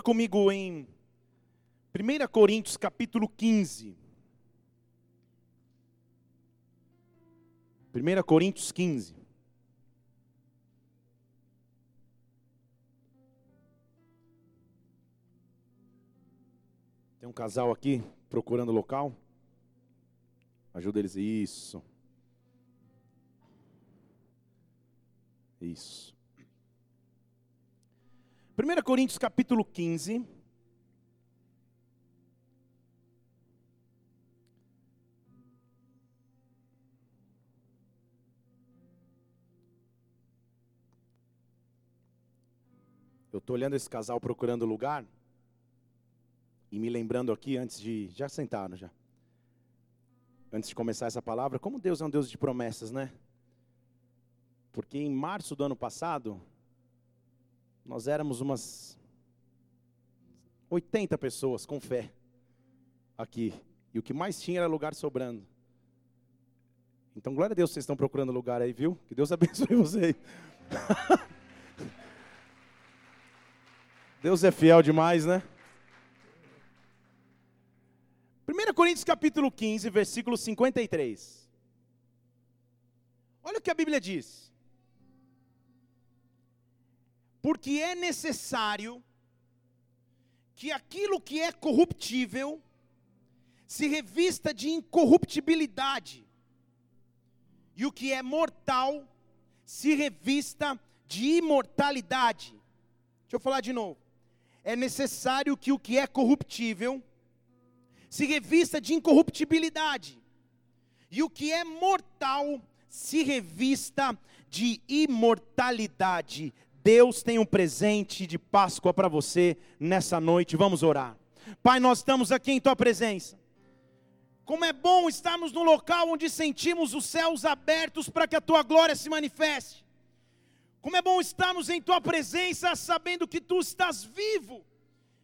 Abra comigo em 1 Coríntios capítulo 15. 1 Coríntios 15. Tem um casal aqui procurando local. Ajuda eles. Isso. Isso. 1 Coríntios capítulo 15. Eu estou olhando esse casal procurando lugar e me lembrando aqui antes de. Já sentaram já. Antes de começar essa palavra, como Deus é um Deus de promessas, né? Porque em março do ano passado, nós éramos umas 80 pessoas com fé aqui. E o que mais tinha era lugar sobrando. Então, glória a Deus, vocês estão procurando lugar aí, viu? Que Deus abençoe vocês. Deus é fiel demais, né? 1 Coríntios capítulo 15, versículo 53. Olha o que a Bíblia diz porque é necessário que aquilo que é corruptível se revista de incorruptibilidade, e o que é mortal se revista de imortalidade. Deixa eu falar de novo. É necessário que o que é corruptível se revista de incorruptibilidade, e o que é mortal se revista de imortalidade. Deus tem um presente de Páscoa para você nessa noite. Vamos orar. Pai, nós estamos aqui em tua presença. Como é bom estarmos no local onde sentimos os céus abertos para que a tua glória se manifeste. Como é bom estarmos em tua presença sabendo que tu estás vivo,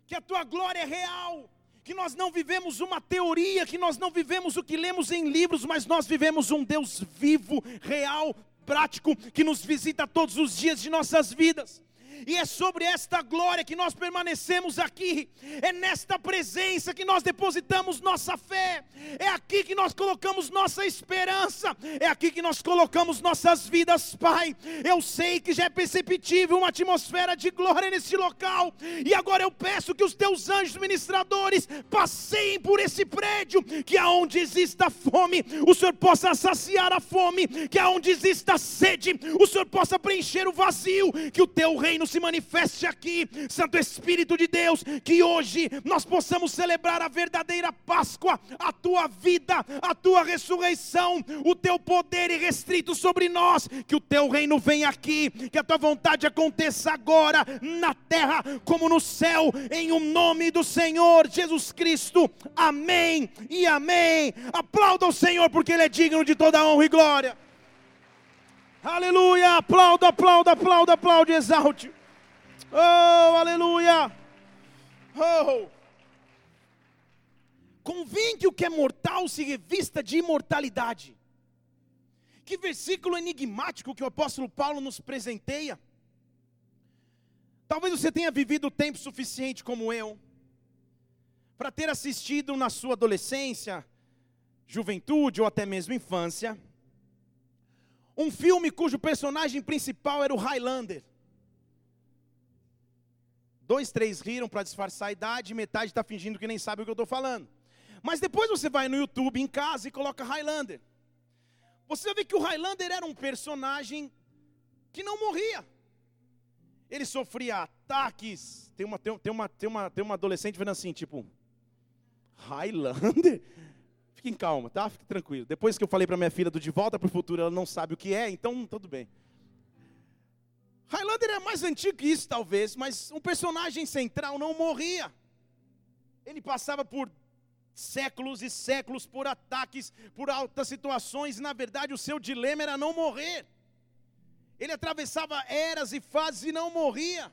que a tua glória é real, que nós não vivemos uma teoria, que nós não vivemos o que lemos em livros, mas nós vivemos um Deus vivo, real, prático que nos visita todos os dias de nossas vidas. E é sobre esta glória que nós permanecemos aqui, é nesta presença que nós depositamos nossa fé, é aqui que nós colocamos nossa esperança, é aqui que nós colocamos nossas vidas, Pai. Eu sei que já é perceptível uma atmosfera de glória nesse local, e agora eu peço que os teus anjos ministradores passeiem por esse prédio, que aonde exista fome, o Senhor possa saciar a fome, que aonde exista sede, o Senhor possa preencher o vazio, que o teu reino se manifeste aqui, Santo Espírito de Deus, que hoje nós possamos celebrar a verdadeira Páscoa, a tua vida, a tua ressurreição, o teu poder irrestrito sobre nós, que o teu reino venha aqui, que a tua vontade aconteça agora na terra como no céu, em o um nome do Senhor Jesus Cristo. Amém e amém. Aplauda o Senhor porque ele é digno de toda honra e glória. Aleluia! Aplauda, aplauda, aplauda, aplaude, exalte. Oh, aleluia! Oh! Convém que o que é mortal se revista de imortalidade. Que versículo enigmático que o apóstolo Paulo nos presenteia. Talvez você tenha vivido tempo suficiente como eu, para ter assistido na sua adolescência, juventude ou até mesmo infância, um filme cujo personagem principal era o Highlander. Dois, três riram para disfarçar a idade, metade está fingindo que nem sabe o que eu estou falando. Mas depois você vai no YouTube em casa e coloca Highlander. Você ver que o Highlander era um personagem que não morria. Ele sofria ataques. Tem uma, tem uma, tem uma, tem uma adolescente vendo assim, tipo, Highlander? Fiquem calma, tá? Fique tranquilo. Depois que eu falei para minha filha do De Volta para o Futuro, ela não sabe o que é, então tudo bem. Highlander é mais antigo que isso, talvez, mas um personagem central não morria. Ele passava por séculos e séculos por ataques, por altas situações, e na verdade o seu dilema era não morrer. Ele atravessava eras e fases e não morria.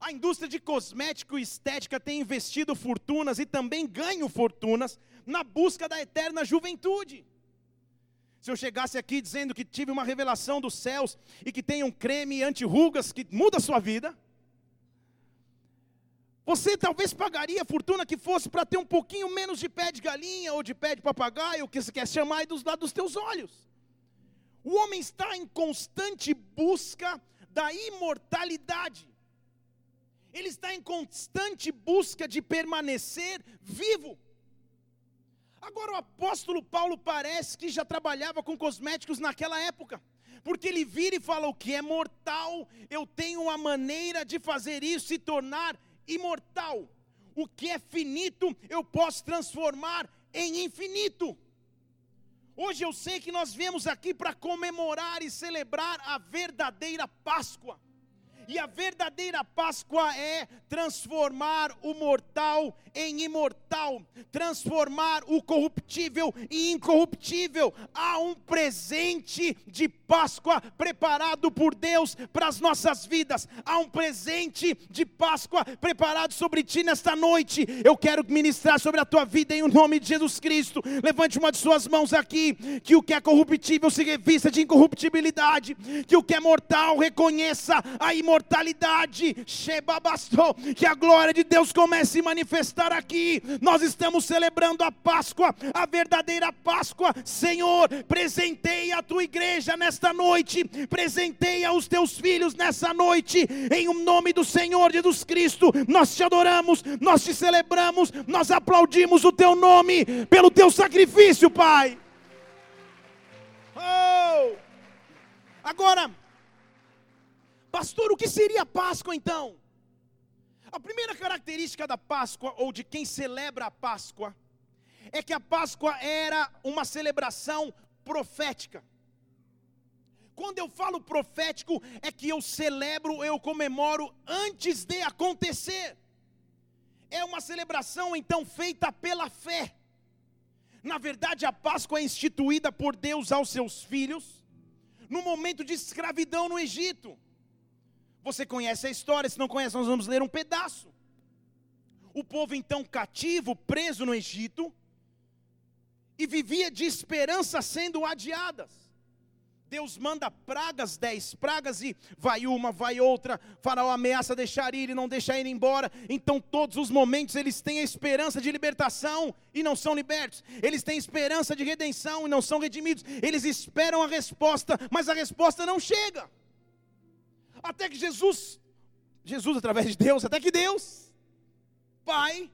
A indústria de cosmético e estética tem investido fortunas e também ganho fortunas na busca da eterna juventude. Se eu chegasse aqui dizendo que tive uma revelação dos céus e que tem um creme anti-rugas que muda a sua vida, Você talvez pagaria a fortuna que fosse para ter um pouquinho menos de pé de galinha ou de pé de papagaio, o que você quer chamar, e dos lados dos teus olhos. O homem está em constante busca da imortalidade. Ele está em constante busca de permanecer vivo. Agora, o apóstolo Paulo parece que já trabalhava com cosméticos naquela época, porque ele vira e fala: o que é mortal, eu tenho uma maneira de fazer isso se tornar imortal. O que é finito, eu posso transformar em infinito. Hoje eu sei que nós viemos aqui para comemorar e celebrar a verdadeira Páscoa. E a verdadeira Páscoa é transformar o mortal em imortal, transformar o corruptível em incorruptível. Há um presente de Páscoa preparado por Deus para as nossas vidas. Há um presente de Páscoa preparado sobre ti nesta noite. Eu quero ministrar sobre a tua vida em o nome de Jesus Cristo. Levante uma de suas mãos aqui, que o que é corruptível se revista de incorruptibilidade, que o que é mortal reconheça a imortalidade. Que a glória de Deus comece a manifestar estar aqui. Nós estamos celebrando a Páscoa, a verdadeira Páscoa. Senhor, presenteia a tua igreja nesta noite, presenteia os teus filhos nessa noite, em nome do Senhor Jesus Cristo. Nós te adoramos, nós te celebramos, nós aplaudimos o teu nome pelo teu sacrifício, Pai. Oh! Agora, pastor, o que seria a Páscoa então? A primeira característica da Páscoa, ou de quem celebra a Páscoa, é que a Páscoa era uma celebração profética. Quando eu falo profético, é que eu celebro, eu comemoro antes de acontecer. É uma celebração então feita pela fé. Na verdade, a Páscoa é instituída por Deus aos seus filhos no momento de escravidão no Egito. Você conhece a história, se não conhece, nós vamos ler um pedaço. O povo então cativo, preso no Egito, e vivia de esperança sendo adiadas. Deus manda pragas, dez pragas, e vai uma, vai outra. Faraó ameaça deixar ir e não deixar ir embora. Então, todos os momentos, eles têm a esperança de libertação e não são libertos. Eles têm esperança de redenção e não são redimidos. Eles esperam a resposta, mas a resposta não chega. Até que Jesus, Jesus através de Deus, até que Deus, Pai,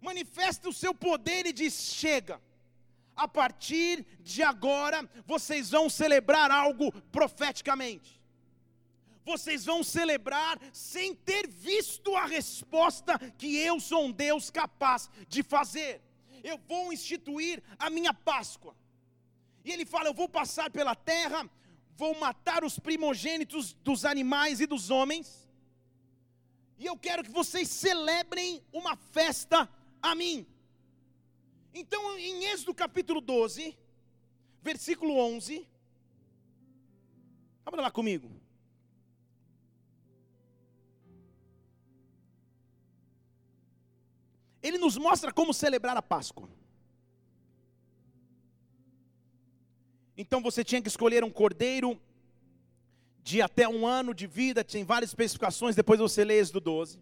manifesta o seu poder e diz: chega. A partir de agora, vocês vão celebrar algo profeticamente. Vocês vão celebrar sem ter visto a resposta que eu sou um Deus capaz de fazer. Eu vou instituir a minha Páscoa. E ele fala: Eu vou passar pela terra vou matar os primogênitos dos animais e dos homens, e eu quero que vocês celebrem uma festa a mim. Então, em Êxodo capítulo 12, versículo 11, abra lá comigo. Ele nos mostra como celebrar a Páscoa. Então você tinha que escolher um cordeiro de até um ano de vida, tem várias especificações, depois você lê Êxodo 12.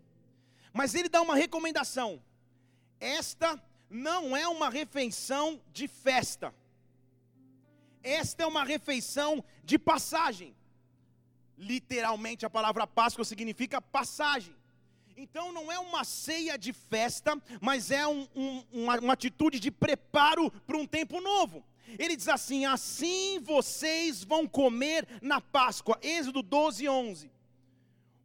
Mas ele dá uma recomendação: esta não é uma refeição de festa, esta é uma refeição de passagem. Literalmente a palavra Páscoa significa passagem. Então não é uma ceia de festa, mas é um, um, uma, uma atitude de preparo para um tempo novo. Ele diz assim: Assim vocês vão comer na Páscoa. Êxodo 12, 11.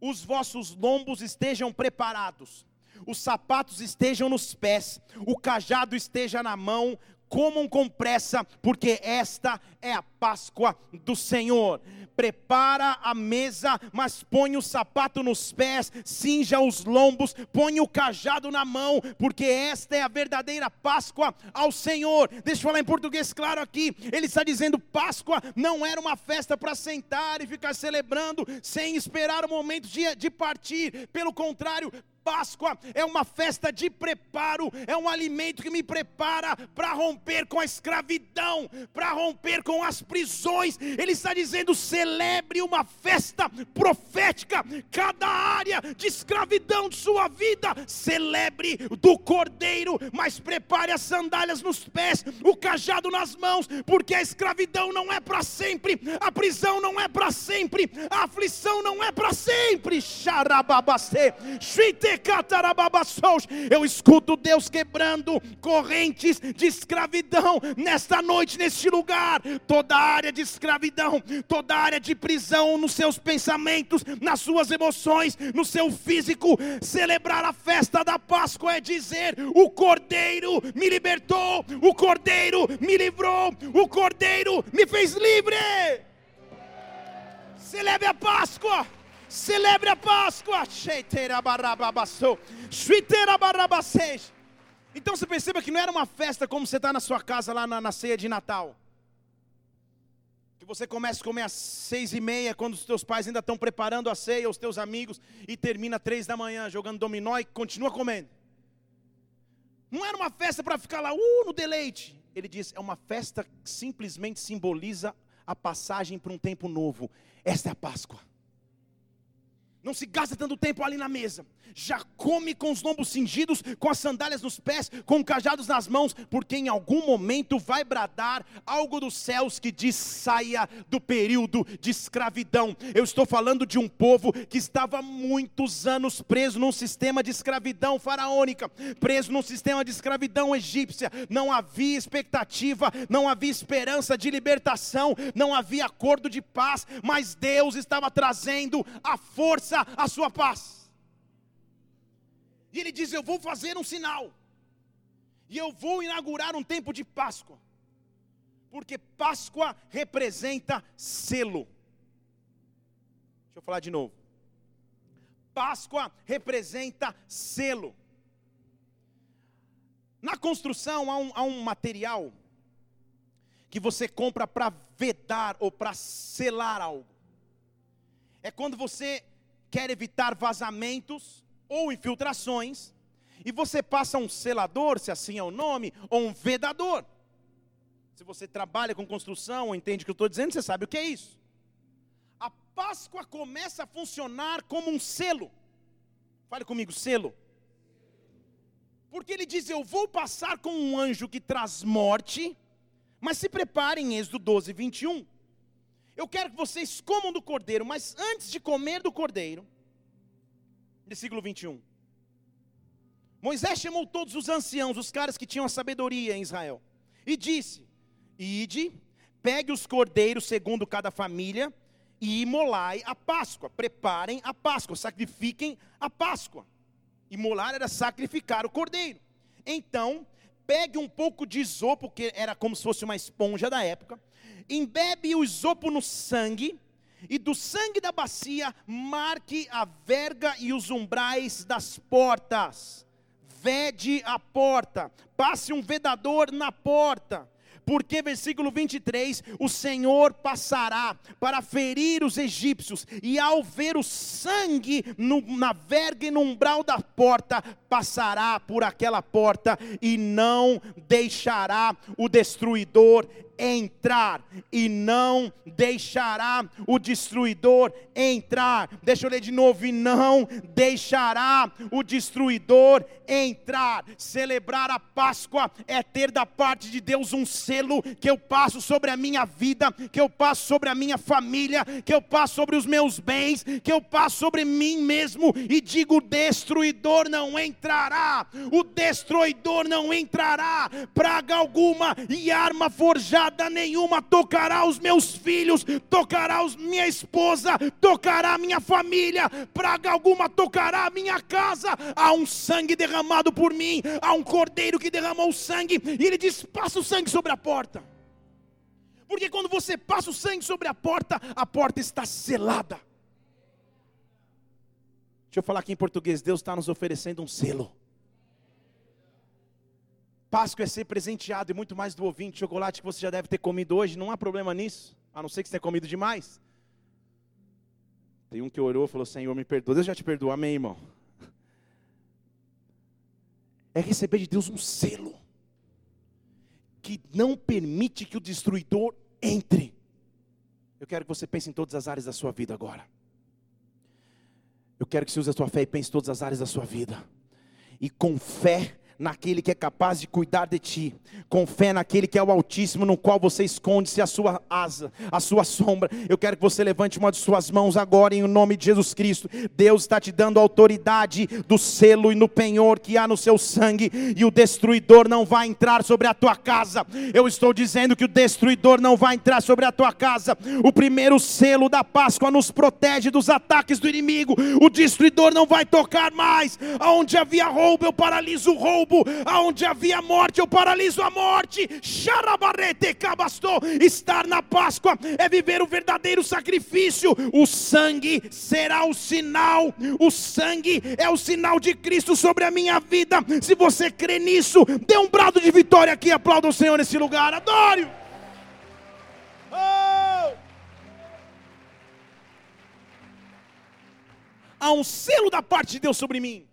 Os vossos lombos estejam preparados, os sapatos estejam nos pés, o cajado esteja na mão, comam com pressa, porque esta é a Páscoa do Senhor. Prepara a mesa, mas põe o sapato nos pés, cinja os lombos, põe o cajado na mão, porque esta é a verdadeira Páscoa ao Senhor. Deixa eu falar em português claro aqui. Ele está dizendo: Páscoa não era uma festa para sentar e ficar celebrando sem esperar o momento de, de partir. Pelo contrário, Páscoa é uma festa de preparo, é um alimento que me prepara para romper com a escravidão, para romper com as prisões. Ele está dizendo: celebre uma festa profética, cada área de escravidão de sua vida, celebre do cordeiro, mas prepare as sandálias nos pés, o cajado nas mãos, porque a escravidão não é para sempre, a prisão não é para sempre, a aflição não é para sempre. Eu escuto Deus quebrando correntes de escravidão nesta noite, neste lugar. Toda área de escravidão, toda área de prisão nos seus pensamentos, nas suas emoções, no seu físico. Celebrar a festa da Páscoa é dizer: o Cordeiro me libertou, o Cordeiro me livrou, o Cordeiro me fez livre. Celebre a Páscoa. Celebre a Páscoa. Então você perceba que não era uma festa como você está na sua casa lá na, na, ceia de Natal. Que você começa a comer às seis e meia, quando os teus pais ainda estão preparando a ceia, os teus amigos, e termina três da manhã jogando dominó e continua comendo. Não era uma festa para ficar lá, uh, no deleite. Ele diz, é uma festa que simplesmente simboliza a passagem para um tempo novo. Esta é a Páscoa. Não se gasta tanto tempo ali na mesa. Já come com os lombos cingidos, com as sandálias nos pés, com cajados nas mãos, porque em algum momento vai bradar algo dos céus que diz: saia do período de escravidão. Eu estou falando de um povo que estava muitos anos preso num sistema de escravidão faraônica, preso num sistema de escravidão egípcia. Não havia expectativa, não havia esperança de libertação, não havia acordo de paz, mas Deus estava trazendo a força a sua paz. E ele diz: Eu vou fazer um sinal, e eu vou inaugurar um tempo de Páscoa, porque Páscoa representa selo. Deixa eu falar de novo. Páscoa representa selo. Na construção há um, há um material que você compra para vedar ou para selar algo. É quando você quer evitar vazamentos ou infiltrações, e você passa um selador, se assim é o nome, ou um vedador. Se você trabalha com construção ou entende o que eu estou dizendo, você sabe o que é isso. A Páscoa começa a funcionar como um selo. Fale comigo, selo. Porque ele diz: Eu vou passar com um anjo que traz morte, mas se preparem, Êxodo 12, 21 eu quero que vocês comam do cordeiro, mas antes de comer do cordeiro, versículo 21. Moisés chamou todos os anciãos, os caras que tinham a sabedoria em Israel, e disse: Ide, pegue os cordeiros segundo cada família, e imolai a Páscoa. Preparem a Páscoa, sacrifiquem a Páscoa. Imolar era sacrificar o cordeiro. Então, pegue um pouco de isopo, que era como se fosse uma esponja da época, embebe o isopo no sangue, e do sangue da bacia marque a verga e os umbrais das portas. Vede a porta, passe um vedador na porta porque, versículo 23, o Senhor passará para ferir os egípcios, e ao ver o sangue no, na verga e no umbral da porta, passará por aquela porta e não deixará o destruidor entrar e não deixará o destruidor entrar. Deixa eu ler de novo: e não deixará o destruidor entrar. Celebrar a Páscoa é ter da parte de Deus um selo que eu passo sobre a minha vida, que eu passo sobre a minha família, que eu passo sobre os meus bens, que eu passo sobre mim mesmo e digo: o destruidor não entrará, o destruidor não entrará, praga alguma e arma forjada nada nenhuma tocará os meus filhos, tocará os, minha esposa, tocará minha família, praga alguma tocará a minha casa. Há um sangue derramado por mim, há um cordeiro que derramou sangue, e ele diz: passa o sangue sobre a porta. Porque quando você passa o sangue sobre a porta, a porta está selada. Deixa eu falar aqui em português: Deus está nos oferecendo um selo. Páscoa é ser presenteado e muito mais do ouvinte, chocolate que você já deve ter comido hoje, não há problema nisso, a não ser que você tenha comido demais. Tem um que orou e falou: Senhor, me perdoa. Deus já te perdoou, amém, irmão. é receber de Deus um selo que não permite que o destruidor entre. Eu quero que você pense em todas as áreas da sua vida agora. Eu quero que você use a sua fé e pense em todas as áreas da sua vida. E com fé naquele que é capaz de cuidar de ti, com fé naquele que é o Altíssimo, no qual você esconde-se a sua asa, a sua sombra. Eu quero que você levante uma de suas mãos agora em nome de Jesus Cristo. Deus está te dando autoridade do selo e no penhor que há no seu sangue, e o destruidor não vai entrar sobre a tua casa. Eu estou dizendo que o destruidor não vai entrar sobre a tua casa. O primeiro selo da Páscoa nos protege dos ataques do inimigo. O destruidor não vai tocar mais. Aonde havia roubo, eu paraliso o roubo aonde havia morte, eu paraliso a morte. Estar na Páscoa é viver o verdadeiro sacrifício. O sangue será o sinal, o sangue é o sinal de Cristo sobre a minha vida. Se você crê nisso, dê um brado de vitória aqui, aplauda o Senhor nesse lugar. Adore! Oh! Há um selo da parte de Deus sobre mim.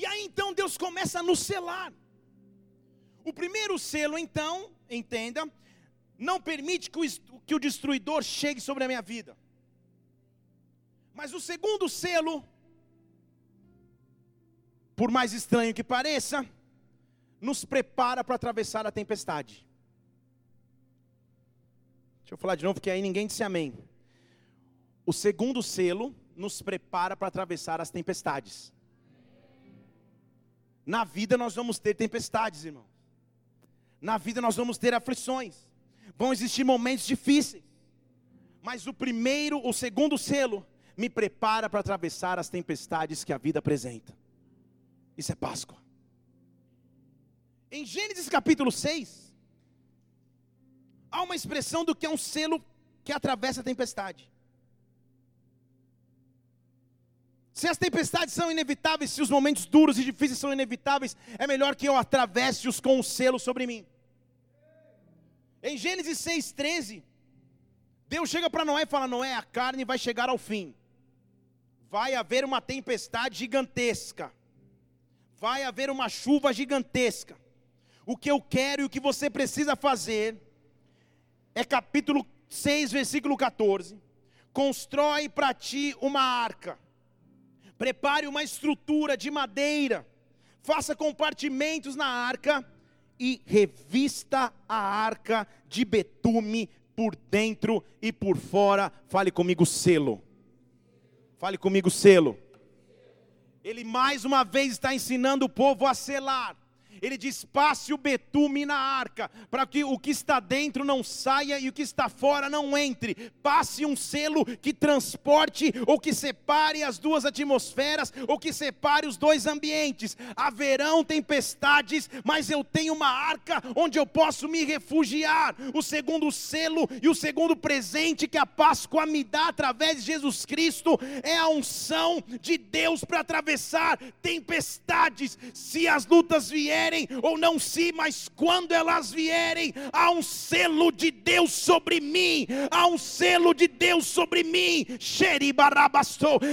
E aí então Deus começa a nos selar. O primeiro selo, então, entenda, não permite que o, que o destruidor chegue sobre a minha vida. Mas o segundo selo, por mais estranho que pareça, nos prepara para atravessar a tempestade. Deixa eu falar de novo, porque aí ninguém disse amém. O segundo selo nos prepara para atravessar as tempestades. Na vida nós vamos ter tempestades, irmão. Na vida nós vamos ter aflições. Vão existir momentos difíceis. Mas o primeiro, o segundo selo, me prepara para atravessar as tempestades que a vida apresenta. Isso é Páscoa. Em Gênesis capítulo 6, há uma expressão do que é um selo que atravessa a tempestade. Se as tempestades são inevitáveis, se os momentos duros e difíceis são inevitáveis, é melhor que eu atravesse-os com um selo sobre mim. Em Gênesis 6,13, Deus chega para Noé e fala: Noé, a carne vai chegar ao fim, vai haver uma tempestade gigantesca, vai haver uma chuva gigantesca. O que eu quero e o que você precisa fazer é capítulo 6, versículo 14: constrói para ti uma arca Prepare uma estrutura de madeira, faça compartimentos na arca e revista a arca de betume por dentro e por fora. Fale comigo, selo. Fale comigo, selo. Ele mais uma vez está ensinando o povo a selar ele diz: passe o betume na arca, para que o que está dentro não saia e o que está fora não entre. Passe um selo que transporte ou que separe as duas atmosferas, ou que separe os dois ambientes. Haverão tempestades, mas eu tenho uma arca onde eu posso me refugiar. O segundo selo e o segundo presente que a Páscoa me dá através de Jesus Cristo é a unção de Deus para atravessar tempestades. Se as lutas vierem, vierem, ou não se, mas quando elas vierem, há um selo de Deus sobre mim, há um selo de Deus sobre mim.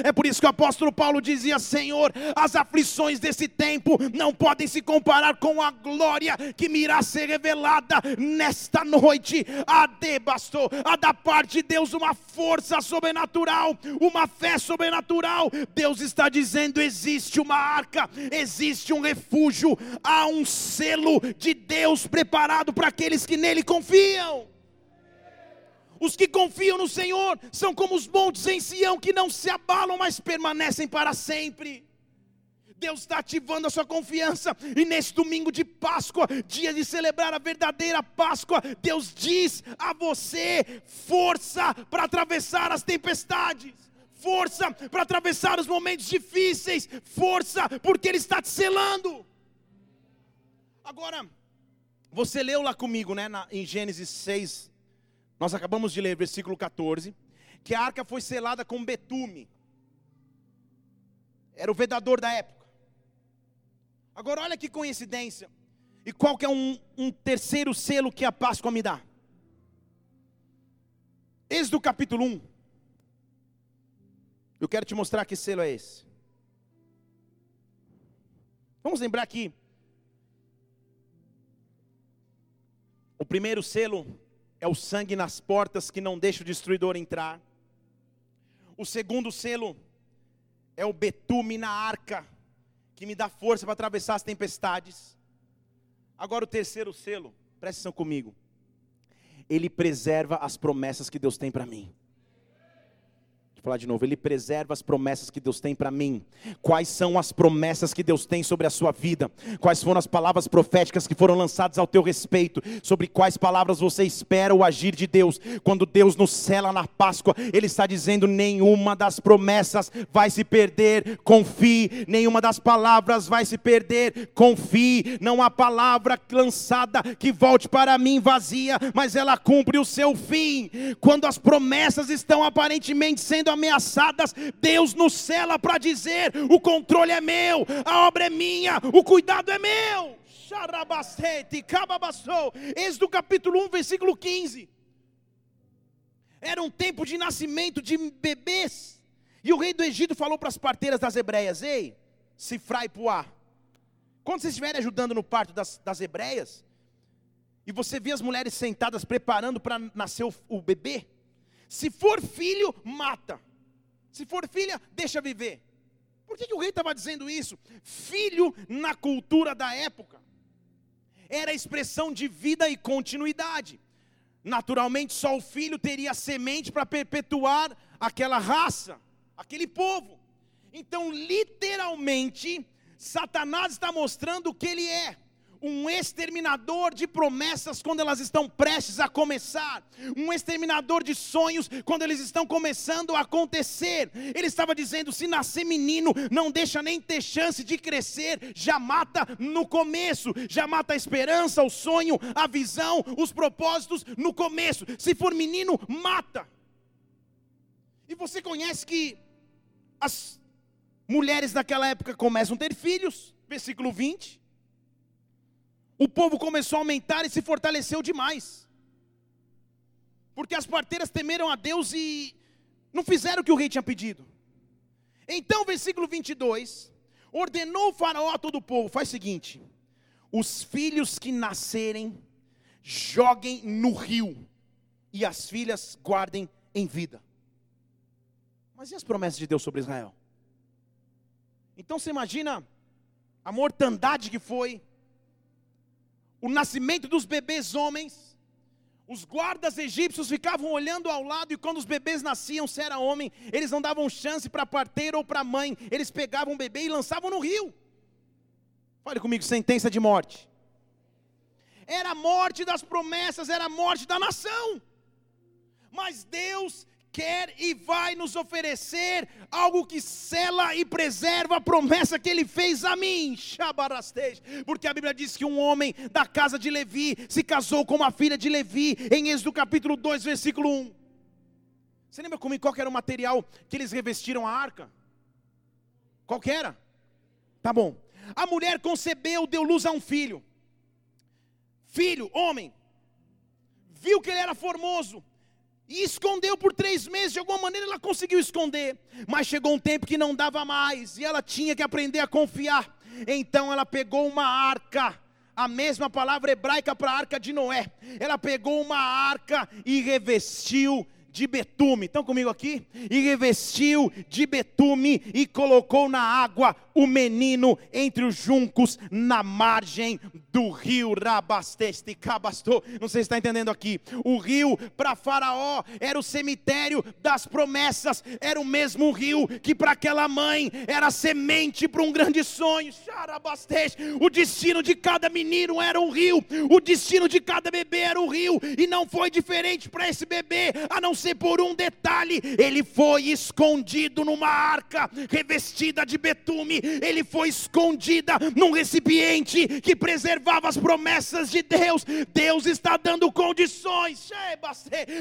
É por isso que o apóstolo Paulo dizia: Senhor, as aflições desse tempo não podem se comparar com a glória que me irá ser revelada nesta noite. A debastou, a da parte de Deus uma força sobrenatural, uma fé sobrenatural. Deus está dizendo: existe uma arca, existe um refúgio, há um selo de Deus preparado para aqueles que nele confiam. Os que confiam no Senhor são como os montes em Sião que não se abalam, mas permanecem para sempre. Deus está ativando a sua confiança, e nesse domingo de Páscoa, dia de celebrar a verdadeira Páscoa, Deus diz a você: força para atravessar as tempestades, força para atravessar os momentos difíceis, força, porque Ele está te selando. Agora, você leu lá comigo, né, na, em Gênesis 6, nós acabamos de ler, versículo 14, que a arca foi selada com betume. Era o vedador da época. Agora, olha que coincidência. E qual que é um, um terceiro selo que a Páscoa me dá? Êxodo capítulo 1. Eu quero te mostrar que selo é esse. Vamos lembrar aqui. O primeiro selo é o sangue nas portas que não deixa o destruidor entrar. O segundo selo é o betume na arca que me dá força para atravessar as tempestades. Agora o terceiro selo, presta atenção comigo. Ele preserva as promessas que Deus tem para mim falar de novo. Ele preserva as promessas que Deus tem para mim. Quais são as promessas que Deus tem sobre a sua vida? Quais foram as palavras proféticas que foram lançadas ao teu respeito? Sobre quais palavras você espera o agir de Deus? Quando Deus nos cela na Páscoa, Ele está dizendo: nenhuma das promessas vai se perder. Confie, nenhuma das palavras vai se perder. Confie, não há palavra lançada que volte para mim vazia, mas ela cumpre o seu fim. Quando as promessas estão aparentemente sendo ameaçadas, Deus nos cela para dizer: o controle é meu, a obra é minha, o cuidado é meu. Êxodo capítulo 1, versículo 15. Era um tempo de nascimento de bebês. E o rei do Egito falou para as parteiras das hebreias: Ei, Sifra e Puá, quando vocês estiverem ajudando no parto das, das hebreias, e você vê as mulheres sentadas preparando para nascer o, o bebê, se for filho, mata. Se for filha, deixa viver. Por que, que o rei estava dizendo isso? Filho, na cultura da época, era expressão de vida e continuidade. Naturalmente, só o filho teria semente para perpetuar aquela raça, aquele povo. Então, literalmente, Satanás está mostrando o que ele é um exterminador de promessas quando elas estão prestes a começar, um exterminador de sonhos quando eles estão começando a acontecer. Ele estava dizendo: se nascer menino, não deixa nem ter chance de crescer, já mata no começo, já mata a esperança, o sonho, a visão, os propósitos no começo. Se for menino, mata. E você conhece que as mulheres naquela época começam a ter filhos, versículo 20 o povo começou a aumentar e se fortaleceu demais. Porque as parteiras temeram a Deus e não fizeram o que o rei tinha pedido. Então, versículo 22, ordenou o faraó a todo o povo, faz o seguinte: os filhos que nascerem, joguem no rio, e as filhas guardem em vida. Mas e as promessas de Deus sobre Israel? Então você imagina a mortandade que foi, o nascimento dos bebês homens, os guardas egípcios ficavam olhando ao lado e quando os bebês nasciam, se era homem, eles não davam chance para parteira ou para a mãe, eles pegavam o bebê e lançavam no rio. Fale comigo, sentença de morte. Era a morte das promessas, era a morte da nação. Mas Deus quer e vai nos oferecer algo que sela e preserva a promessa que ele fez a mim, porque a Bíblia diz que um homem da casa de Levi se casou com uma filha de Levi, em Êxodo capítulo 2, versículo 1. Você lembra comigo qual era o material que eles revestiram a arca? Qual era? Tá bom. A mulher concebeu, deu luz a um filho. Filho, homem. Viu que ele era formoso, e escondeu por três meses, de alguma maneira ela conseguiu esconder. Mas chegou um tempo que não dava mais, e ela tinha que aprender a confiar. Então ela pegou uma arca, a mesma palavra hebraica para a arca de Noé. Ela pegou uma arca e revestiu de betume. Estão comigo aqui? E revestiu de betume e colocou na água o menino entre os juncos na margem do rio Rabasteste Cabastou. Não sei se está entendendo aqui. O rio para Faraó era o cemitério das promessas, era o mesmo rio que para aquela mãe era semente para um grande sonho. O destino de cada menino era um rio, o destino de cada bebê era um rio, e não foi diferente para esse bebê, a não ser por um detalhe: ele foi escondido numa arca revestida de betume ele foi escondida num recipiente que preservava as promessas de Deus. Deus está dando condições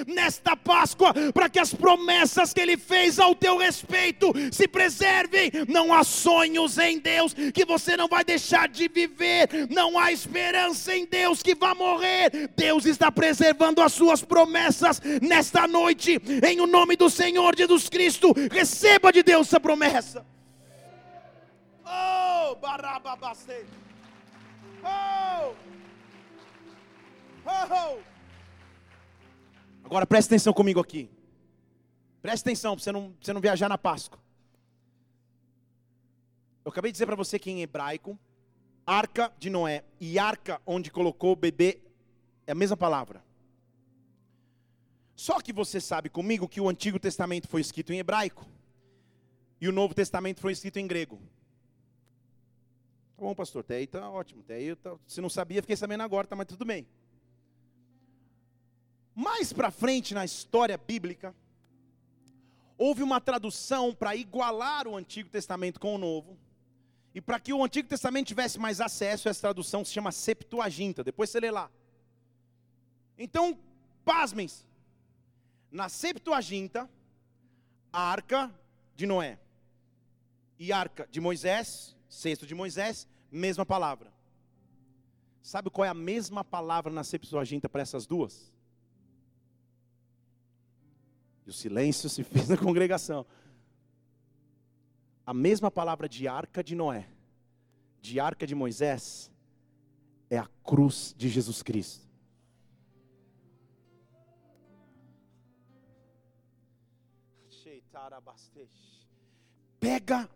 nesta Páscoa para que as promessas que Ele fez ao teu respeito se preservem. Não há sonhos em Deus que você não vai deixar de viver. Não há esperança em Deus que vai morrer. Deus está preservando as suas promessas nesta noite. Em o nome do Senhor Jesus Cristo, receba de Deus essa promessa. Oh, Xarababastei. Oh! Oh! Agora preste atenção comigo aqui. Preste atenção para você não, você não viajar na Páscoa. Eu acabei de dizer para você que em hebraico, arca de Noé e arca onde colocou o bebê é a mesma palavra. Só que você sabe comigo que o Antigo Testamento foi escrito em hebraico e o Novo Testamento foi escrito em grego. Bom, pastor, até aí tá ótimo. Até aí, tá, se não sabia, fiquei sabendo agora, tá, mas tudo bem. Mais para frente na história bíblica, houve uma tradução para igualar o Antigo Testamento com o Novo. E para que o Antigo Testamento tivesse mais acesso, essa tradução se chama Septuaginta. Depois você lê lá. Então, pasmem -se. Na Septuaginta, a arca de Noé e arca de Moisés, cesto de Moisés, mesma palavra. Sabe qual é a mesma palavra na Septuaginta para essas duas? E o silêncio se fez na congregação. A mesma palavra de arca de Noé, de arca de Moisés, é a cruz de Jesus Cristo. Pega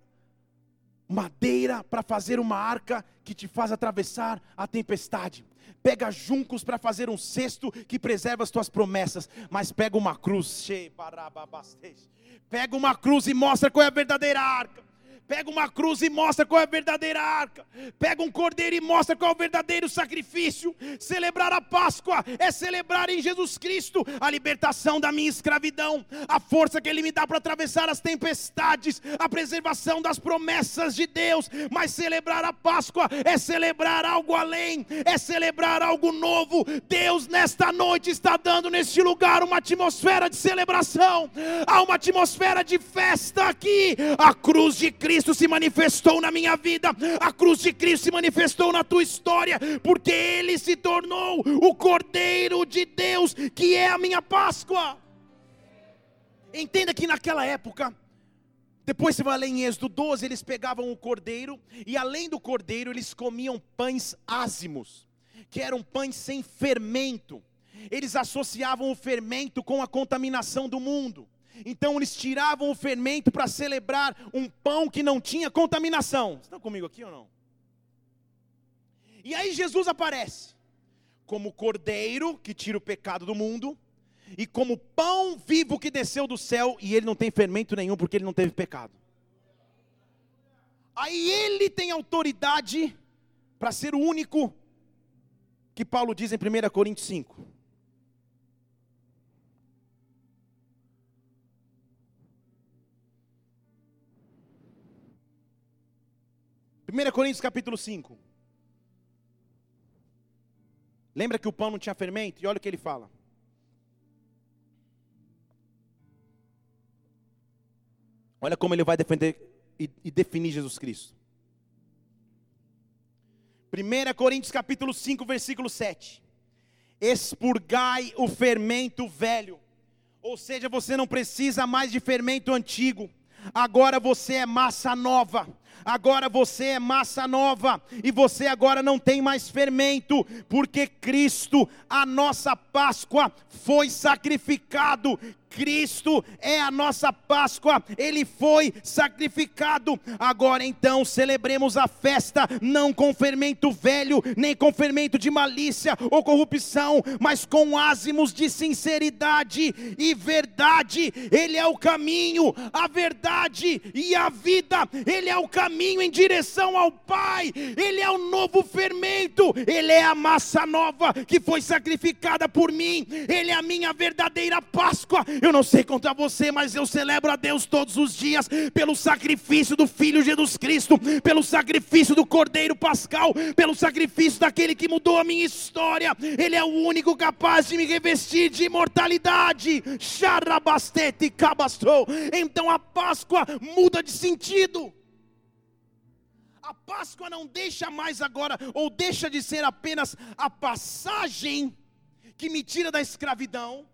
madeira para fazer uma arca que te faz atravessar a tempestade. Pega juncos para fazer um cesto que preserva as tuas promessas, mas pega uma cruz, pega uma cruz e mostra qual é a verdadeira arca. Pega uma cruz e mostra qual é a verdadeira arca. Pega um cordeiro e mostra qual é o verdadeiro sacrifício. Celebrar a Páscoa é celebrar em Jesus Cristo a libertação da minha escravidão, a força que Ele me dá para atravessar as tempestades, a preservação das promessas de Deus. Mas celebrar a Páscoa é celebrar algo além, é celebrar algo novo. Deus, nesta noite, está dando neste lugar uma atmosfera de celebração, há uma atmosfera de festa aqui. A cruz de Cristo Cristo se manifestou na minha vida, a cruz de Cristo se manifestou na tua história, porque Ele se tornou o Cordeiro de Deus, que é a minha Páscoa. Entenda que naquela época, depois você vai ler em Êxodo 12, eles pegavam o cordeiro, e além do cordeiro, eles comiam pães ázimos, que eram pães sem fermento. Eles associavam o fermento com a contaminação do mundo. Então eles tiravam o fermento para celebrar um pão que não tinha contaminação. Vocês estão comigo aqui ou não? E aí Jesus aparece como cordeiro que tira o pecado do mundo e como pão vivo que desceu do céu e ele não tem fermento nenhum porque ele não teve pecado. Aí ele tem autoridade para ser o único que Paulo diz em 1 Coríntios 5 1 Coríntios capítulo 5. Lembra que o pão não tinha fermento? E olha o que ele fala. Olha como ele vai defender e, e definir Jesus Cristo. 1 Coríntios capítulo 5, versículo 7. Expurgai o fermento velho. Ou seja, você não precisa mais de fermento antigo. Agora você é massa nova agora você é massa nova, e você agora não tem mais fermento, porque Cristo, a nossa Páscoa, foi sacrificado, Cristo é a nossa Páscoa, Ele foi sacrificado. Agora então celebremos a festa, não com fermento velho, nem com fermento de malícia ou corrupção, mas com ázimos de sinceridade e verdade. Ele é o caminho, a verdade e a vida, Ele é o caminho em direção ao Pai, Ele é o novo fermento, Ele é a massa nova que foi sacrificada por mim, Ele é a minha verdadeira Páscoa eu não sei contra você, mas eu celebro a Deus todos os dias pelo sacrifício do Filho Jesus Cristo, pelo sacrifício do Cordeiro Pascal, pelo sacrifício daquele que mudou a minha história. Ele é o único capaz de me revestir de imortalidade. Charabastete cabastou. Então a Páscoa muda de sentido. A Páscoa não deixa mais agora, ou deixa de ser apenas a passagem que me tira da escravidão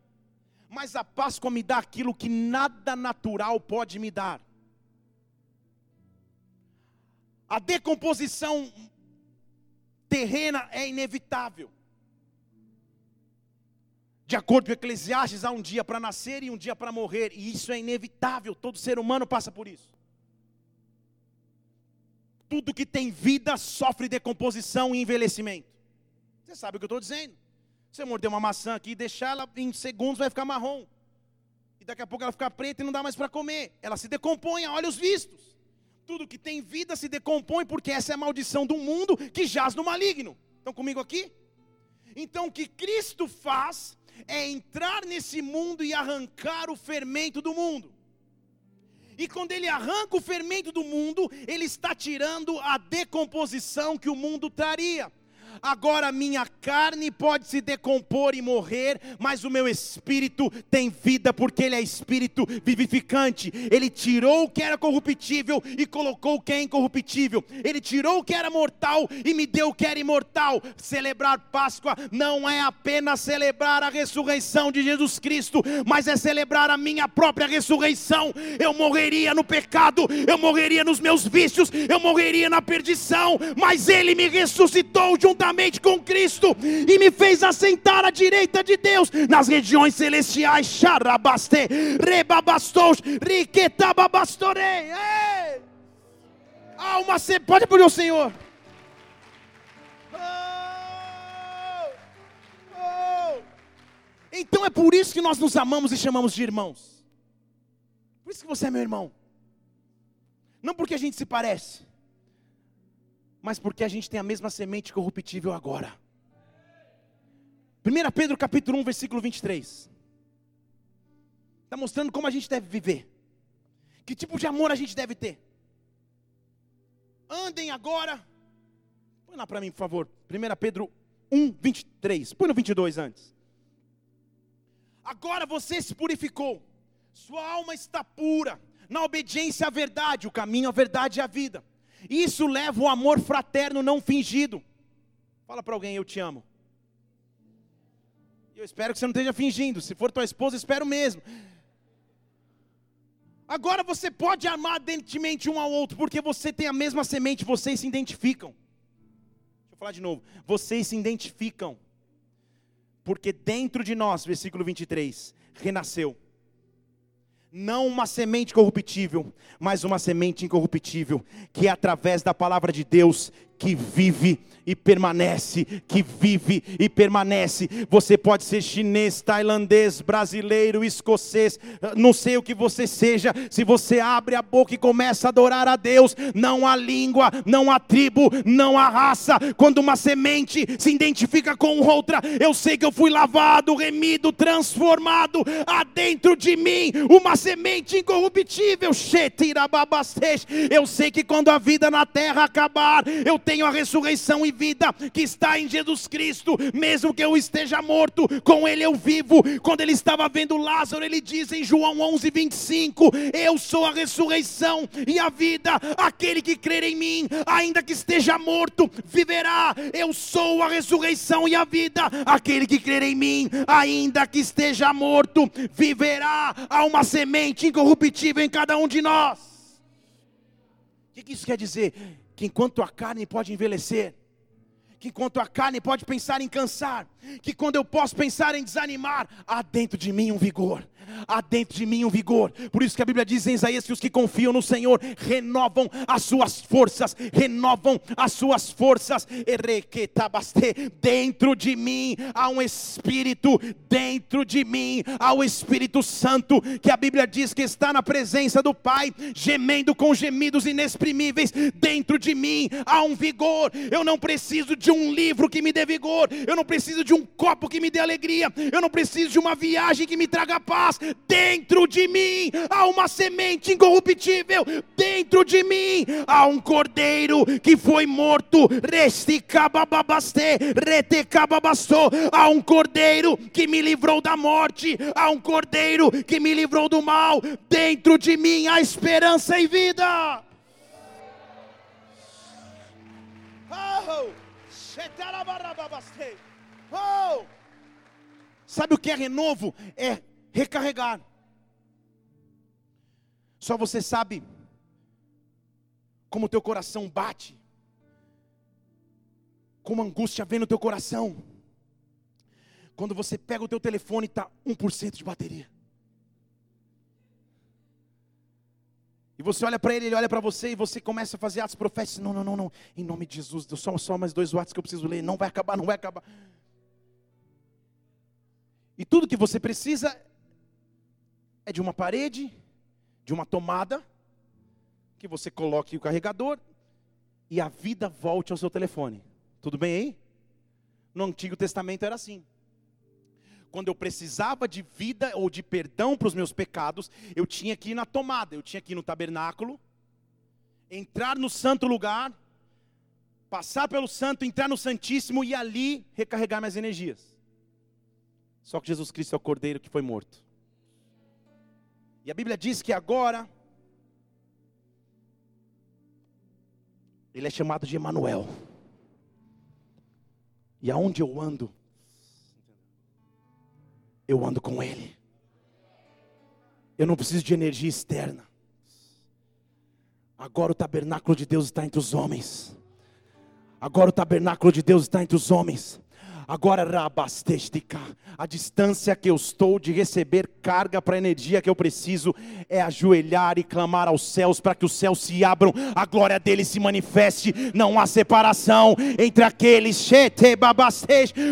mas a Páscoa me dá aquilo que nada natural pode me dar. A decomposição terrena é inevitável. De acordo com Eclesiastes, há um dia para nascer e um dia para morrer, e isso é inevitável, todo ser humano passa por isso. Tudo que tem vida sofre decomposição e envelhecimento. Você sabe o que eu estou dizendo. Você morder uma maçã aqui e deixar ela em segundos vai ficar marrom. E daqui a pouco ela fica preta e não dá mais para comer. Ela se decompõe, olha os vistos. Tudo que tem vida se decompõe porque essa é a maldição do mundo que jaz no maligno. Estão comigo aqui? Então o que Cristo faz é entrar nesse mundo e arrancar o fermento do mundo. E quando ele arranca o fermento do mundo, ele está tirando a decomposição que o mundo traria. Agora minha carne pode se decompor e morrer, mas o meu espírito tem vida, porque ele é espírito vivificante. Ele tirou o que era corruptível e colocou o que é incorruptível. Ele tirou o que era mortal e me deu o que era imortal. Celebrar Páscoa não é apenas celebrar a ressurreição de Jesus Cristo, mas é celebrar a minha própria ressurreição. Eu morreria no pecado, eu morreria nos meus vícios, eu morreria na perdição, mas ele me ressuscitou juntamente juntamente com Cristo e me fez assentar à direita de Deus nas regiões celestiais. Xarabaste, rebabastos, riquetababastorei. Alma, você pode por o Senhor. Oh, oh. Então é por isso que nós nos amamos e chamamos de irmãos. Por isso que você é meu irmão. Não porque a gente se parece mas porque a gente tem a mesma semente corruptível agora. 1 Pedro capítulo 1, versículo 23. Está mostrando como a gente deve viver. Que tipo de amor a gente deve ter. Andem agora. Põe lá para mim, por favor. 1 Pedro 1, 23. Põe no 22 antes. Agora você se purificou. Sua alma está pura. Na obediência à verdade. O caminho, a verdade e a vida isso leva o amor fraterno não fingido. Fala para alguém, eu te amo. Eu espero que você não esteja fingindo. Se for tua esposa, espero mesmo. Agora você pode amar ardentemente um ao outro, porque você tem a mesma semente, vocês se identificam. Deixa eu falar de novo. Vocês se identificam. Porque dentro de nós, versículo 23, renasceu não uma semente corruptível, mas uma semente incorruptível, que é através da palavra de Deus que vive e permanece, que vive e permanece. Você pode ser chinês, tailandês, brasileiro, escocês, não sei o que você seja, se você abre a boca e começa a adorar a Deus, não há língua, não há tribo, não há raça. Quando uma semente se identifica com outra, eu sei que eu fui lavado, remido, transformado, há dentro de mim uma semente incorruptível. Eu sei que quando a vida na terra acabar, eu tenho a ressurreição e vida que está em Jesus Cristo, mesmo que eu esteja morto, com Ele eu vivo. Quando ele estava vendo Lázaro, ele diz em João 11, 25: Eu sou a ressurreição e a vida, aquele que crer em mim, ainda que esteja morto, viverá. Eu sou a ressurreição e a vida, aquele que crer em mim, ainda que esteja morto, viverá. Há uma semente incorruptível em cada um de nós. O que isso quer dizer? Que enquanto a carne pode envelhecer, que enquanto a carne pode pensar em cansar, que quando eu posso pensar em desanimar, há dentro de mim um vigor, há dentro de mim um vigor. Por isso que a Bíblia diz em Isaías que os que confiam no Senhor renovam as suas forças, renovam as suas forças. Dentro de mim há um Espírito, dentro de mim há o Espírito Santo, que a Bíblia diz que está na presença do Pai, gemendo com gemidos inexprimíveis. Dentro de mim há um vigor. Eu não preciso de um livro que me dê vigor, eu não preciso de um copo que me dê alegria, eu não preciso de uma viagem que me traga paz. Dentro de mim há uma semente incorruptível, dentro de mim há um cordeiro que foi morto. Há um cordeiro que me livrou da morte, há um cordeiro que me livrou do mal. Dentro de mim há esperança e vida. Oh! Oh! Sabe o que é renovo? É recarregar. Só você sabe como o teu coração bate, como angústia vem no teu coração. Quando você pega o teu telefone e está 1% de bateria. E você olha para ele, ele olha para você e você começa a fazer atos proféticos. Não, não, não, não. Em nome de Jesus, só, só mais dois watts que eu preciso ler. Não vai acabar, não vai acabar. E tudo que você precisa é de uma parede, de uma tomada, que você coloque o carregador e a vida volte ao seu telefone. Tudo bem aí? No Antigo Testamento era assim quando eu precisava de vida ou de perdão para os meus pecados, eu tinha que ir na tomada, eu tinha que ir no tabernáculo, entrar no santo lugar, passar pelo santo, entrar no santíssimo e ali recarregar minhas energias. Só que Jesus Cristo é o cordeiro que foi morto. E a Bíblia diz que agora ele é chamado de Emanuel. E aonde eu ando, eu ando com Ele. Eu não preciso de energia externa. Agora o tabernáculo de Deus está entre os homens. Agora o tabernáculo de Deus está entre os homens. Agora, rabastestica, a distância que eu estou de receber carga para a energia que eu preciso é ajoelhar e clamar aos céus para que os céus se abram, a glória dele se manifeste. Não há separação entre aqueles.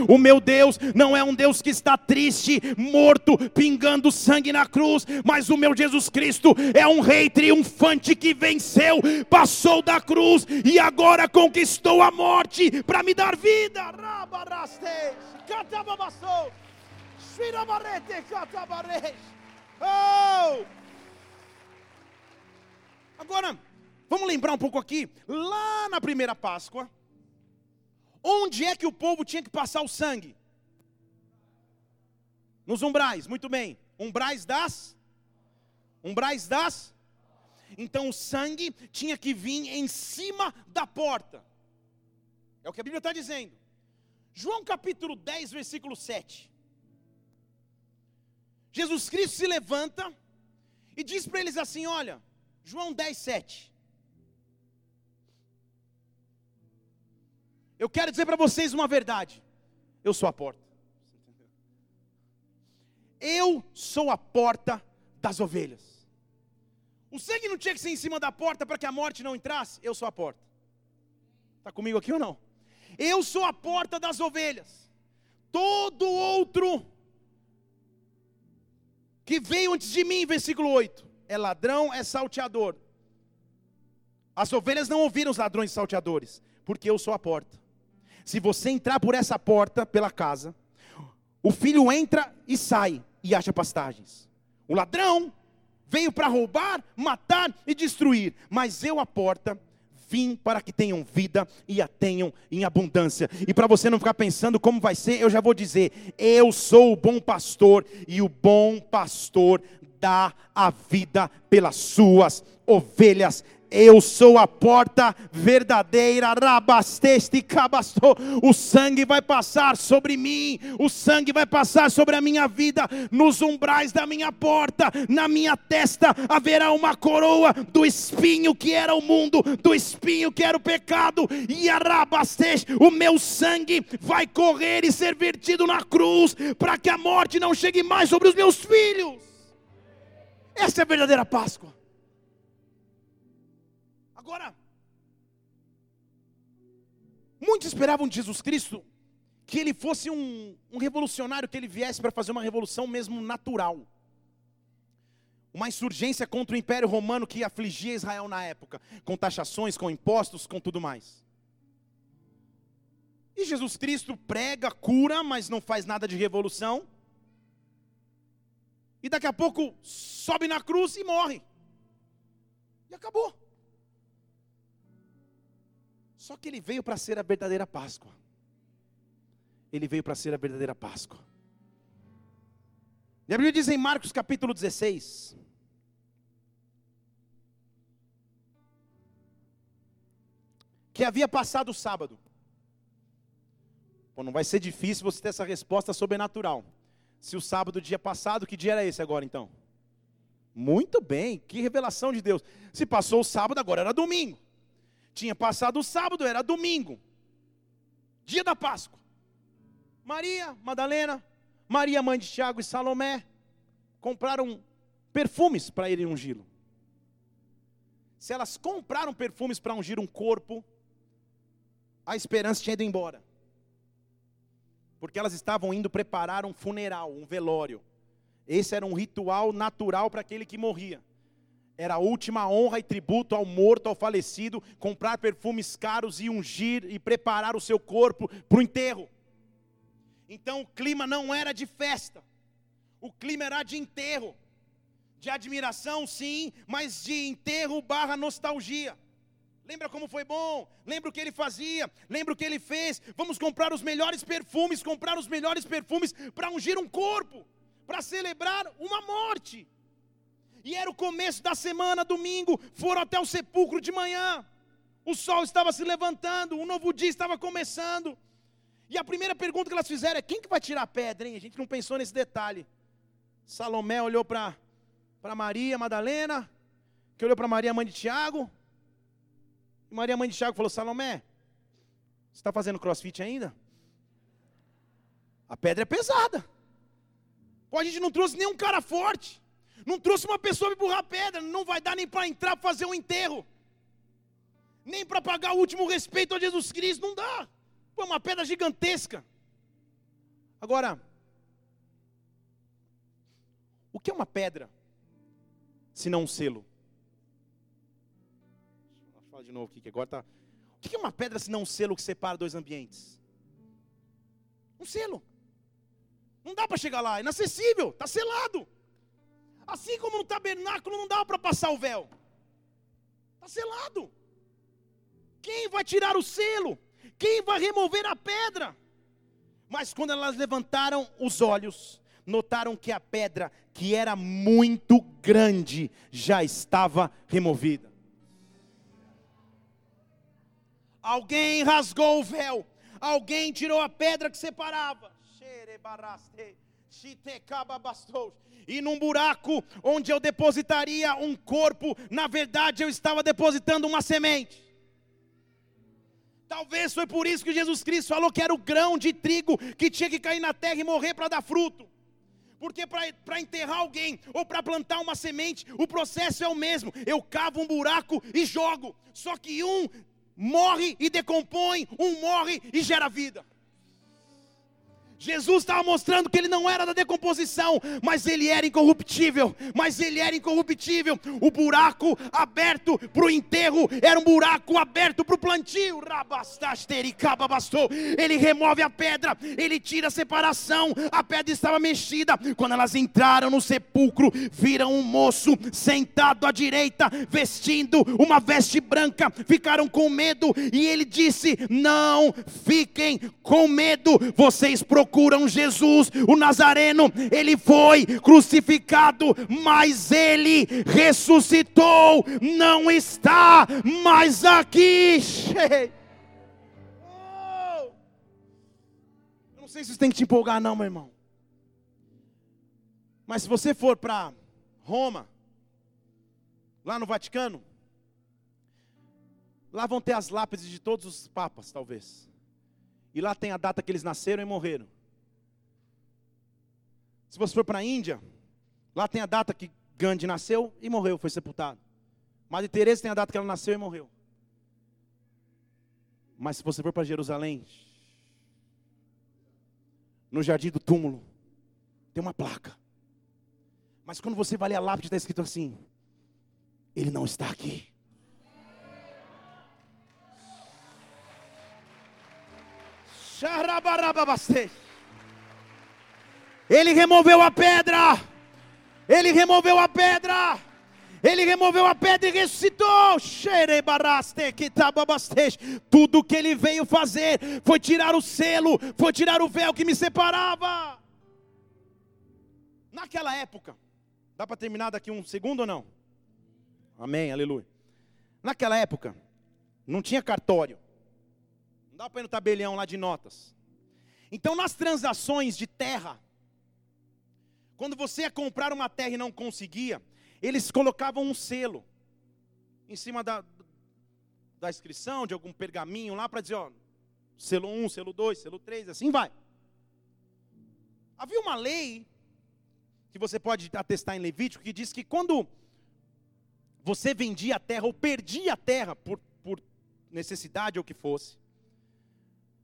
O meu Deus não é um Deus que está triste, morto, pingando sangue na cruz, mas o meu Jesus Cristo é um rei triunfante que venceu, passou da cruz e agora conquistou a morte para me dar vida. Oh! Agora, vamos lembrar um pouco aqui, lá na primeira Páscoa, onde é que o povo tinha que passar o sangue? Nos umbrais, muito bem. Umbrais das? Umbrais das? Então o sangue tinha que vir em cima da porta. É o que a Bíblia está dizendo. João capítulo 10, versículo 7. Jesus Cristo se levanta e diz para eles assim: Olha, João 10, 7. Eu quero dizer para vocês uma verdade. Eu sou a porta. Eu sou a porta das ovelhas. O sangue não tinha que ser em cima da porta para que a morte não entrasse? Eu sou a porta. Está comigo aqui ou não? Eu sou a porta das ovelhas. Todo outro que veio antes de mim, versículo 8, é ladrão, é salteador. As ovelhas não ouviram os ladrões e salteadores, porque eu sou a porta. Se você entrar por essa porta, pela casa, o filho entra e sai e acha pastagens. O ladrão veio para roubar, matar e destruir, mas eu, a porta, vim para que tenham vida e a tenham em abundância. E para você não ficar pensando como vai ser, eu já vou dizer: eu sou o bom pastor e o bom pastor dá a vida pelas suas ovelhas eu sou a porta verdadeira, rabasteste cabastou. O sangue vai passar sobre mim, o sangue vai passar sobre a minha vida, nos umbrais da minha porta, na minha testa haverá uma coroa do espinho que era o mundo, do espinho que era o pecado, e a rabasteste, o meu sangue vai correr e ser vertido na cruz, para que a morte não chegue mais sobre os meus filhos. Essa é a verdadeira Páscoa. Muitos esperavam de Jesus Cristo que ele fosse um, um revolucionário, que ele viesse para fazer uma revolução mesmo natural. Uma insurgência contra o Império Romano que afligia Israel na época, com taxações, com impostos, com tudo mais. E Jesus Cristo prega, cura, mas não faz nada de revolução. E daqui a pouco sobe na cruz e morre. E acabou. Só que ele veio para ser a verdadeira Páscoa. Ele veio para ser a verdadeira Páscoa. E a Bíblia diz em Marcos capítulo 16. Que havia passado o sábado. Pô, não vai ser difícil você ter essa resposta sobrenatural. Se o sábado dia passado, que dia era esse agora então? Muito bem, que revelação de Deus. Se passou o sábado, agora era domingo. Tinha passado o sábado, era domingo, dia da Páscoa. Maria, Madalena, Maria, mãe de Tiago e Salomé, compraram perfumes para irem ungí-lo. Se elas compraram perfumes para ungir um corpo, a esperança tinha ido embora. Porque elas estavam indo preparar um funeral, um velório. Esse era um ritual natural para aquele que morria. Era a última honra e tributo ao morto, ao falecido, comprar perfumes caros e ungir e preparar o seu corpo para o enterro. Então o clima não era de festa, o clima era de enterro, de admiração, sim, mas de enterro barra nostalgia. Lembra como foi bom? Lembra o que ele fazia? Lembra o que ele fez? Vamos comprar os melhores perfumes, comprar os melhores perfumes para ungir um corpo, para celebrar uma morte. E era o começo da semana, domingo, foram até o sepulcro de manhã. O sol estava se levantando, um novo dia estava começando. E a primeira pergunta que elas fizeram é: quem que vai tirar a pedra, hein? A gente não pensou nesse detalhe. Salomé olhou para Maria Madalena, que olhou para Maria, mãe de Tiago. E Maria, mãe de Tiago, falou: Salomé, você está fazendo crossfit ainda? A pedra é pesada. Pô, a gente não trouxe nenhum cara forte. Não trouxe uma pessoa para empurrar pedra, não vai dar nem para entrar para fazer um enterro. Nem para pagar o último respeito a Jesus Cristo, não dá. Pô, uma pedra gigantesca. Agora, o que é uma pedra, se não um selo? Deixa eu falar de novo aqui, que agora tá. O que é uma pedra, se não um selo que separa dois ambientes? Um selo. Não dá para chegar lá, é inacessível, está selado. Assim como no tabernáculo não dá para passar o véu. Está selado. Quem vai tirar o selo? Quem vai remover a pedra? Mas quando elas levantaram os olhos, notaram que a pedra, que era muito grande, já estava removida. Alguém rasgou o véu, alguém tirou a pedra que separava e num buraco onde eu depositaria um corpo, na verdade eu estava depositando uma semente. Talvez foi por isso que Jesus Cristo falou que era o grão de trigo que tinha que cair na terra e morrer para dar fruto. Porque para enterrar alguém ou para plantar uma semente, o processo é o mesmo. Eu cavo um buraco e jogo. Só que um morre e decompõe, um morre e gera vida. Jesus estava mostrando que ele não era da decomposição, mas ele era incorruptível. Mas ele era incorruptível. O buraco aberto para o enterro era um buraco aberto para o plantio. Ele remove a pedra, ele tira a separação. A pedra estava mexida. Quando elas entraram no sepulcro, viram um moço sentado à direita, vestindo uma veste branca. Ficaram com medo e ele disse: Não fiquem com medo, vocês procuram procuram Jesus, o Nazareno, ele foi crucificado, mas ele ressuscitou, não está mais aqui. Oh! Eu não sei se você tem que te empolgar, não, meu irmão. Mas se você for para Roma, lá no Vaticano, lá vão ter as lápides de todos os papas, talvez. E lá tem a data que eles nasceram e morreram. Se você for para a Índia, lá tem a data que Gandhi nasceu e morreu, foi sepultado. Madre Teresa tem a data que ela nasceu e morreu. Mas se você for para Jerusalém, no jardim do túmulo, tem uma placa. Mas quando você vai ler a lápide, está escrito assim: Ele não está aqui. Xarabarababastei. Ele removeu a pedra. Ele removeu a pedra. Ele removeu a pedra e ressuscitou. Tudo que ele veio fazer foi tirar o selo, foi tirar o véu que me separava. Naquela época, dá para terminar daqui um segundo ou não? Amém, aleluia. Naquela época, não tinha cartório, não dá para ir no tabelião lá de notas. Então, nas transações de terra, quando você ia comprar uma terra e não conseguia, eles colocavam um selo em cima da, da inscrição, de algum pergaminho lá para dizer, ó, selo 1, selo 2, selo 3, assim vai. Havia uma lei que você pode atestar em Levítico que diz que quando você vendia a terra ou perdia a terra por, por necessidade ou que fosse,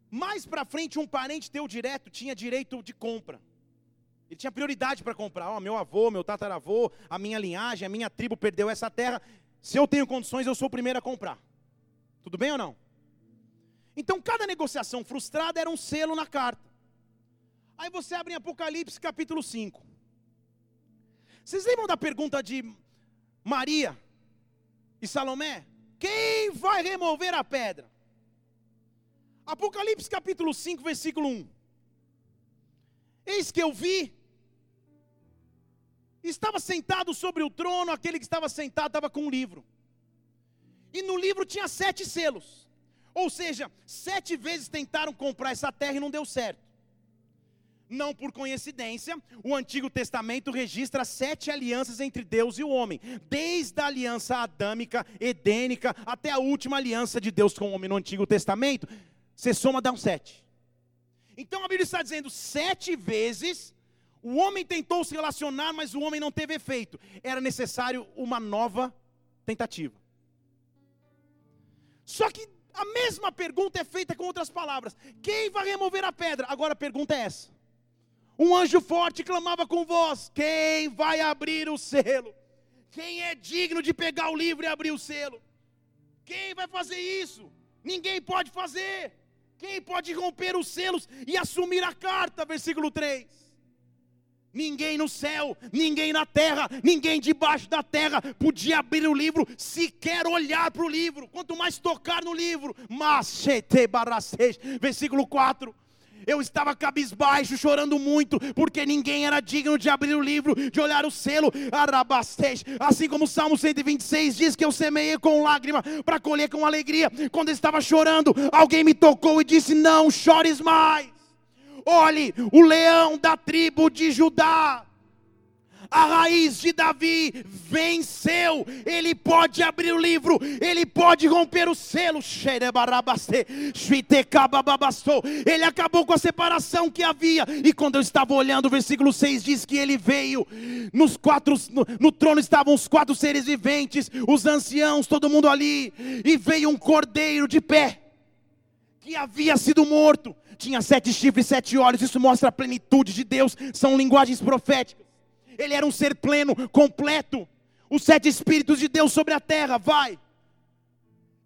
mais para frente um parente teu direto tinha direito de compra. Ele tinha prioridade para comprar. Oh, meu avô, meu tataravô, a minha linhagem, a minha tribo perdeu essa terra. Se eu tenho condições, eu sou o primeiro a comprar. Tudo bem ou não? Então, cada negociação frustrada era um selo na carta. Aí você abre em Apocalipse capítulo 5. Vocês lembram da pergunta de Maria e Salomé? Quem vai remover a pedra? Apocalipse capítulo 5, versículo 1. Eis que eu vi Estava sentado sobre o trono, aquele que estava sentado estava com um livro. E no livro tinha sete selos. Ou seja, sete vezes tentaram comprar essa terra e não deu certo. Não por coincidência, o Antigo Testamento registra sete alianças entre Deus e o homem, desde a aliança adâmica, edênica, até a última aliança de Deus com o homem no Antigo Testamento. Você soma, dá um sete. Então a Bíblia está dizendo sete vezes o homem tentou se relacionar, mas o homem não teve efeito. Era necessário uma nova tentativa. Só que a mesma pergunta é feita com outras palavras: quem vai remover a pedra? Agora a pergunta é essa. Um anjo forte clamava com voz: quem vai abrir o selo? Quem é digno de pegar o livro e abrir o selo? Quem vai fazer isso? Ninguém pode fazer. Quem pode romper os selos e assumir a carta? Versículo 3. Ninguém no céu, ninguém na terra, ninguém debaixo da terra podia abrir o livro, sequer olhar para o livro, quanto mais tocar no livro. Mas, versículo 4. Eu estava cabisbaixo, chorando muito, porque ninguém era digno de abrir o livro, de olhar o selo. Arabastej. Assim como o Salmo 126 diz que eu semeei com lágrima para colher com alegria. Quando eu estava chorando, alguém me tocou e disse: Não chores mais. Olhe, o leão da tribo de Judá, a raiz de Davi venceu. Ele pode abrir o livro, ele pode romper o selo. Ele acabou com a separação que havia. E quando eu estava olhando, o versículo 6 diz que ele veio. Nos quatro, no, no trono estavam os quatro seres viventes, os anciãos, todo mundo ali. E veio um cordeiro de pé que havia sido morto tinha sete chifres, sete olhos, isso mostra a plenitude de Deus, são linguagens proféticas. Ele era um ser pleno, completo. Os sete espíritos de Deus sobre a terra, vai.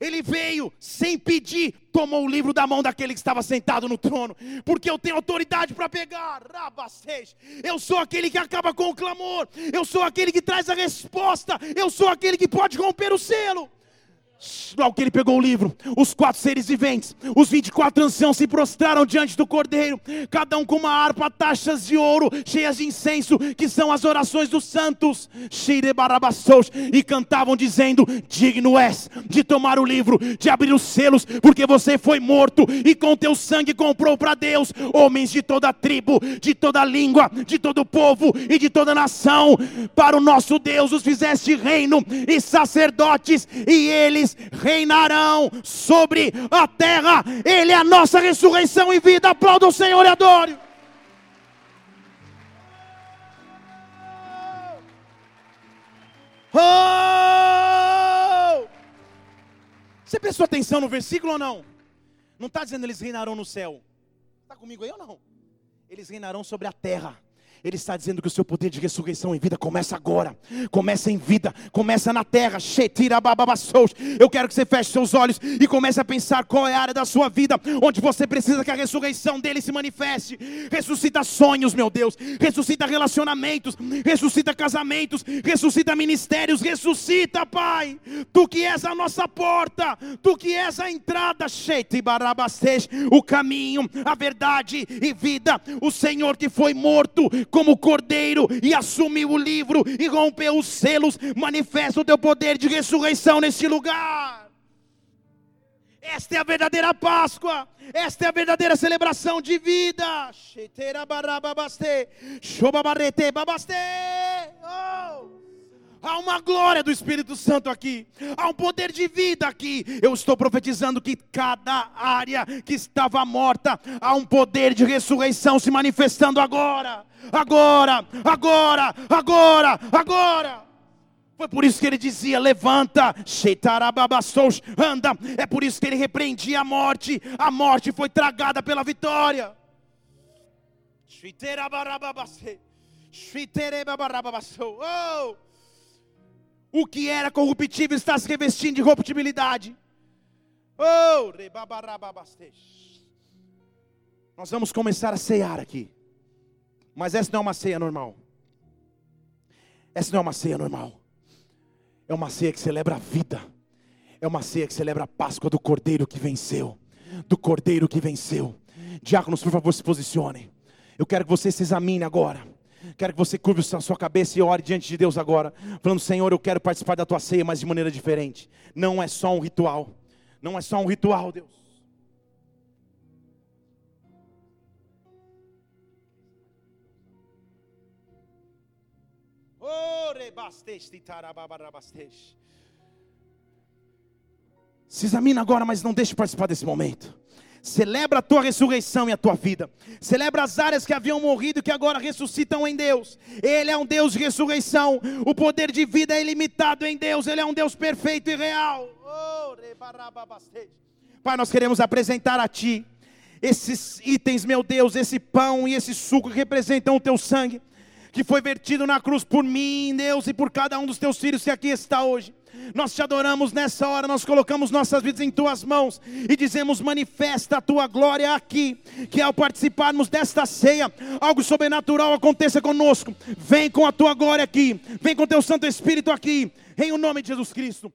Ele veio sem pedir, tomou o livro da mão daquele que estava sentado no trono, porque eu tenho autoridade para pegar. Eu sou aquele que acaba com o clamor, eu sou aquele que traz a resposta, eu sou aquele que pode romper o selo. Logo que ele pegou o livro, os quatro seres viventes, os 24 anciãos se prostraram diante do cordeiro, cada um com uma harpa, taxas de ouro, cheias de incenso, que são as orações dos santos, e cantavam dizendo: Digno és de tomar o livro, de abrir os selos, porque você foi morto e com teu sangue comprou para Deus homens de toda tribo, de toda língua, de todo povo e de toda nação. Para o nosso Deus os fizeste reino e sacerdotes, e eles reinarão sobre a terra. Ele é a nossa ressurreição e vida. Aplauda o Senhor e adore. Oh! Você prestou atenção no versículo ou não? Não está dizendo eles reinarão no céu. Está comigo aí ou não? Eles reinarão sobre a terra. Ele está dizendo que o seu poder de ressurreição em vida começa agora, começa em vida, começa na terra. Eu quero que você feche seus olhos e comece a pensar qual é a área da sua vida onde você precisa que a ressurreição dele se manifeste. Ressuscita sonhos, meu Deus, ressuscita relacionamentos, ressuscita casamentos, ressuscita ministérios, ressuscita, Pai. Tu que és a nossa porta, tu que és a entrada, o caminho, a verdade e vida. O Senhor que foi morto como cordeiro e assumiu o livro e rompeu os selos, manifesta o teu poder de ressurreição neste lugar. Esta é a verdadeira Páscoa, esta é a verdadeira celebração de vida. Oh! Há uma glória do Espírito Santo aqui, há um poder de vida aqui. Eu estou profetizando que cada área que estava morta, há um poder de ressurreição se manifestando agora, agora, agora, agora, agora. Foi por isso que ele dizia: levanta, anda. É por isso que ele repreendia a morte. A morte foi tragada pela vitória. Oh! O que era corruptível está se revestindo de corruptibilidade. Oh, Nós vamos começar a cear aqui. Mas essa não é uma ceia normal. Essa não é uma ceia normal. É uma ceia que celebra a vida. É uma ceia que celebra a Páscoa do Cordeiro que venceu. Do Cordeiro que venceu. Diáconos, por favor, se posicionem. Eu quero que você se examine agora. Quero que você curve a sua cabeça e ore diante de Deus agora, falando: Senhor, eu quero participar da tua ceia, mas de maneira diferente. Não é só um ritual, não é só um ritual, Deus. Se examina agora, mas não deixe de participar desse momento. Celebra a tua ressurreição e a tua vida. Celebra as áreas que haviam morrido e que agora ressuscitam em Deus. Ele é um Deus de ressurreição. O poder de vida é ilimitado em Deus. Ele é um Deus perfeito e real. Oh, Pai, nós queremos apresentar a Ti esses itens, meu Deus, esse pão e esse suco que representam o Teu sangue, que foi vertido na cruz por mim, Deus, e por cada um dos Teus filhos que aqui está hoje. Nós te adoramos nessa hora, nós colocamos nossas vidas em tuas mãos e dizemos: manifesta a tua glória aqui, que ao participarmos desta ceia, algo sobrenatural aconteça conosco. Vem com a tua glória aqui, vem com teu Santo Espírito aqui, em o nome de Jesus Cristo.